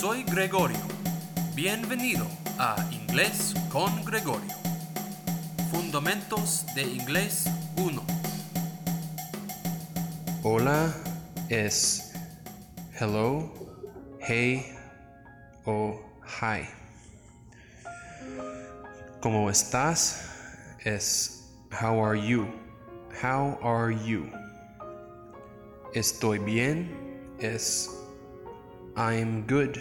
soy Gregorio. Bienvenido a Inglés con Gregorio. Fundamentos de Inglés 1. Hola es hello, hey o hi. ¿Cómo estás? Es how are you? How are you? Estoy bien es I'm good.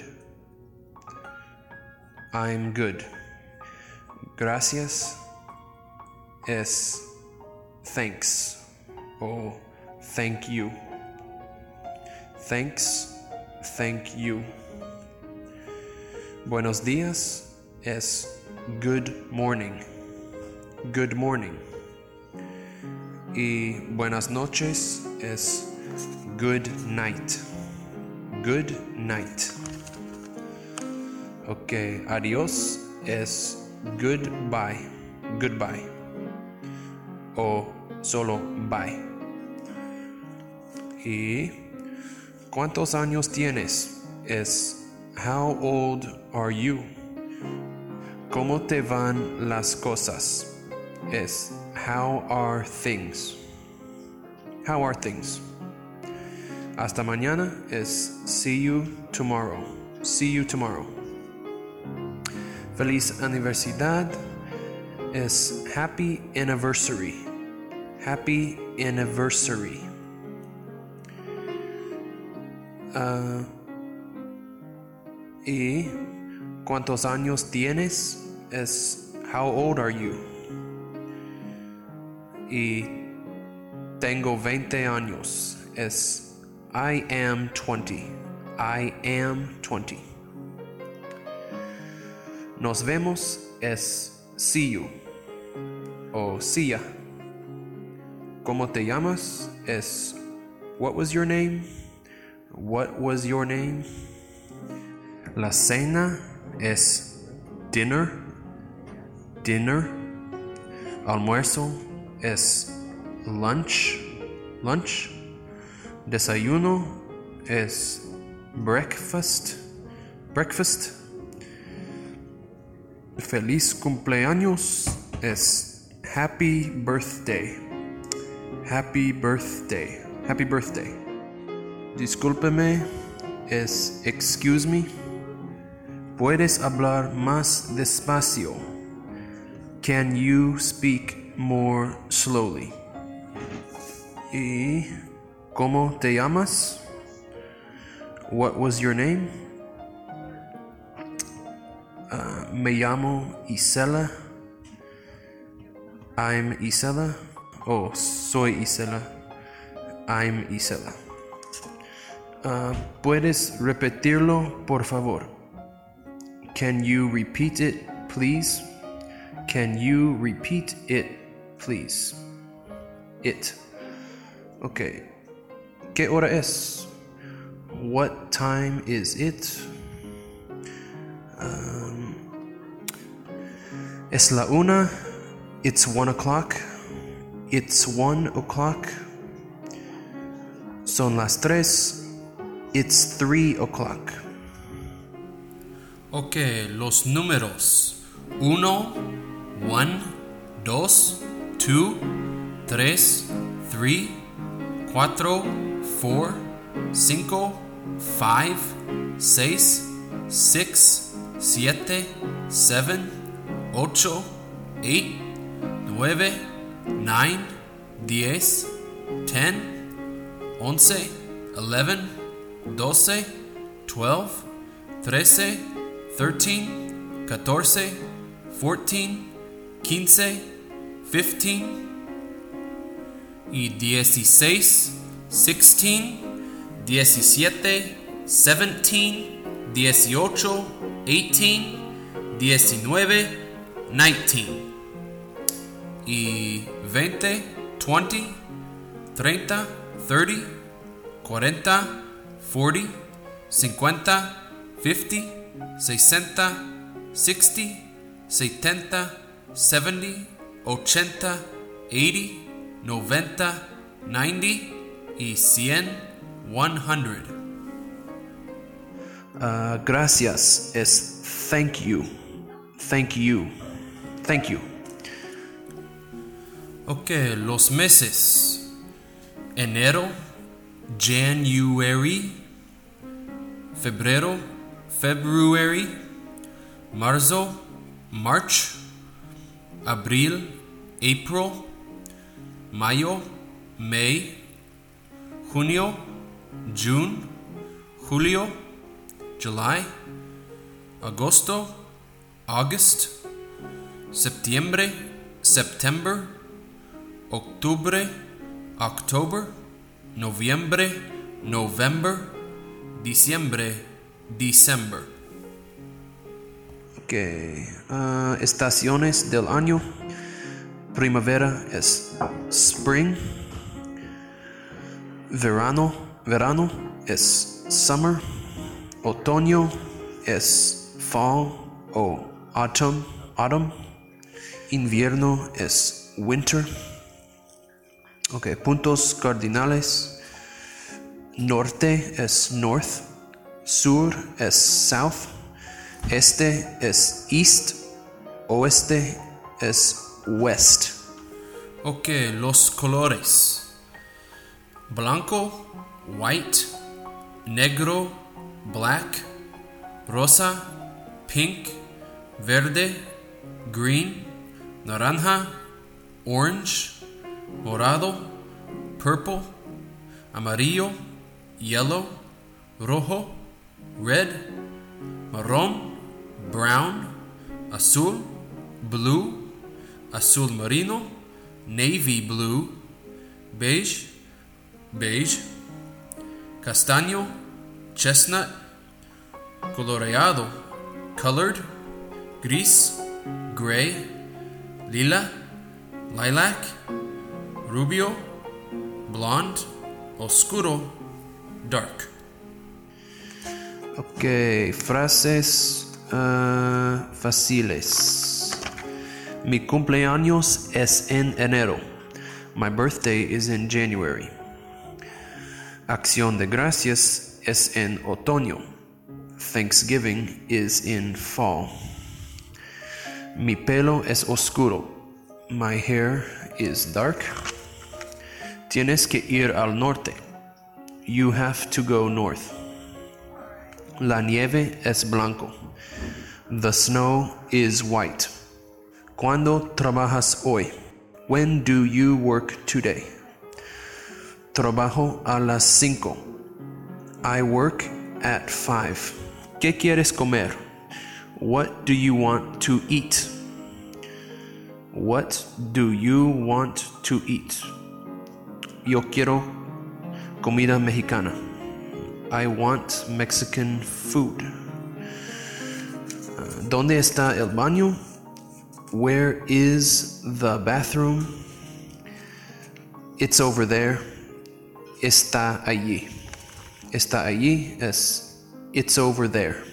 I'm good. Gracias es thanks Oh, thank you. Thanks, thank you. Buenos días es good morning. Good morning. Y buenas noches es good night. Good night. Ok, adiós es goodbye. Goodbye. O solo bye. Y ¿cuántos años tienes? Es how old are you? ¿Cómo te van las cosas? Es how are things? How are things? Hasta mañana es see you tomorrow. See you tomorrow. Feliz aniversidad es happy anniversary. Happy anniversary. Uh, y cuántos años tienes es how old are you? Y tengo 20 años es I am 20. I am 20. Nos vemos es see you o see ya. ¿Cómo te llamas? Es what was your name? What was your name? La cena es dinner. Dinner. Almuerzo es lunch. Lunch. Desayuno es breakfast. Breakfast. Feliz cumpleaños es happy birthday. Happy birthday. Happy birthday. Discúlpeme es excuse me. Puedes hablar más despacio. Can you speak more slowly? Y ¿Cómo te llamas? What was your name? Uh, me llamo Isela. I'm Isela. Oh, soy Isela. I'm Isela. Uh, ¿Puedes repetirlo, por favor? Can you repeat it, please? Can you repeat it, please? It. Okay. ¿Qué hora es? What time is it? Um, es la una. It's one o'clock. It's one o'clock. Son las tres. It's three o'clock. Ok, los números. Uno, one, dos, two, tres, three, cuatro, 4, 5, 5, 6, 6, 7, 7, 8, 8, 9, 9, 10, 10, 11, 11, 12, 12, 13, 13, 14, 14, 15, 15 y 16. 16, 17, 17, 18, 18, 19, 19 y 20, 20, 30, 30, 40, 40, 50, 50, 60, 60, 70, 70, 80, 80, 90, 90 y 100, 100. Ah, gracias es thank you. Thank you. Thank you. Ok, los meses. Enero, January. Febrero, February. Marzo, March. Abril, April. Mayo, May. Junio, June. Julio, July. Agosto, August. Septiembre, September. Octubre, October. Noviembre, November. Diciembre, December. Ok. ah, estaciones del año. Primavera es spring. Verano, verano es summer. Otoño es fall o autumn, autumn. Invierno es winter. Ok, puntos cardinales. Norte es north. Sur es south. Este es east. Oeste es west. Ok, los colores. Blanco, white, negro, black, rosa, pink, verde, green, naranja, orange, morado, purple, amarillo, yellow, rojo, red, marrón, brown, azul, blue, azul marino, navy blue, beige, beige, castaño, chestnut, coloreado, colored, gris, gray, lila, lilac, rubio, blonde, oscuro, dark. Ok, frases ah, fáciles. Mi cumpleaños es en enero. My birthday is in January. Acción de gracias es en otoño. Thanksgiving is in fall. Mi pelo es oscuro. My hair is dark. Tienes que ir al norte. You have to go north. La nieve es blanco. The snow is white. ¿Cuándo trabajas hoy? When do you work today? Trabajo a las cinco. I work at five. ¿Qué quieres comer? What do you want to eat? What do you want to eat? Yo quiero comida mexicana. I want Mexican food. Uh, ¿Dónde está el baño? Where is the bathroom? It's over there. Está allí. Está allí es it's over there.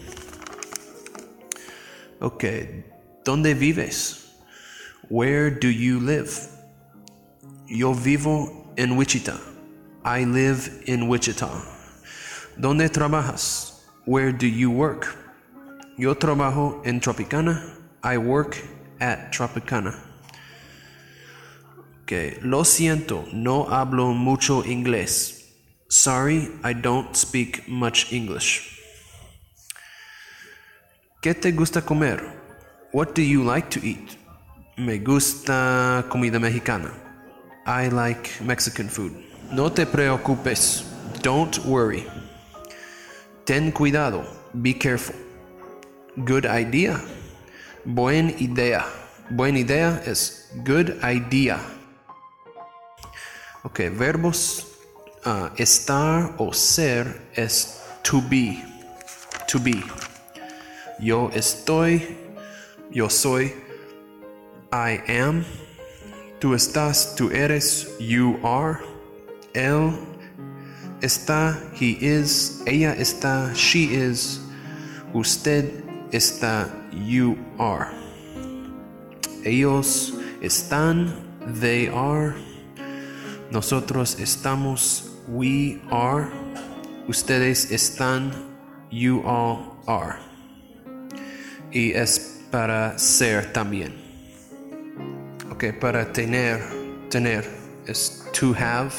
Okay. ¿Dónde vives? Where do you live? Yo vivo en Wichita. I live in Wichita. ¿Dónde trabajas? Where do you work? Yo trabajo en Tropicana. I work at Tropicana. Lo siento, no hablo mucho inglés. Sorry, I don't speak much English. ¿Qué te gusta comer? What do you like to eat? Me gusta comida mexicana. I like Mexican food. No te preocupes. Don't worry. Ten cuidado. Be careful. Good idea. Buen idea. Buen idea es good idea. Ok, verbos. ah, estar o ser es to be. To be. Yo estoy. Yo soy. I am. Tú estás. Tú eres. You are. Él está. He is. Ella está. She is. Usted está. You are. Ellos están. They are. Nosotros estamos. We are. Ustedes están. You all are. Y es para ser también. Ok, para tener, tener es to have.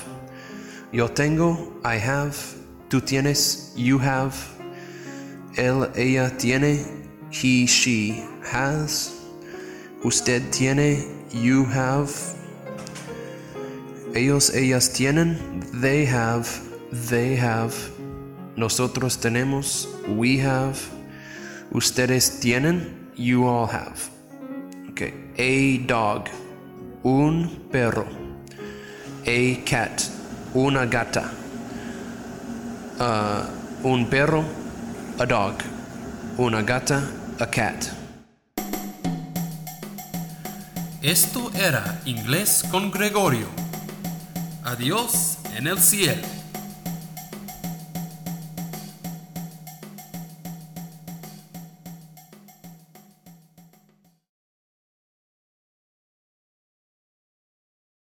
Yo tengo, I have. Tú tienes, you have. Él, ella tiene, he, she has. Usted tiene, you have. Ellos, ellas tienen, they have, they have. Nosotros tenemos, we have. Ustedes tienen, you all have. Okay. A dog, un perro. A cat, una gata. Uh, un perro, a dog. Una gata, a cat. Esto era Inglés con Gregorio. Adiós en el cielo.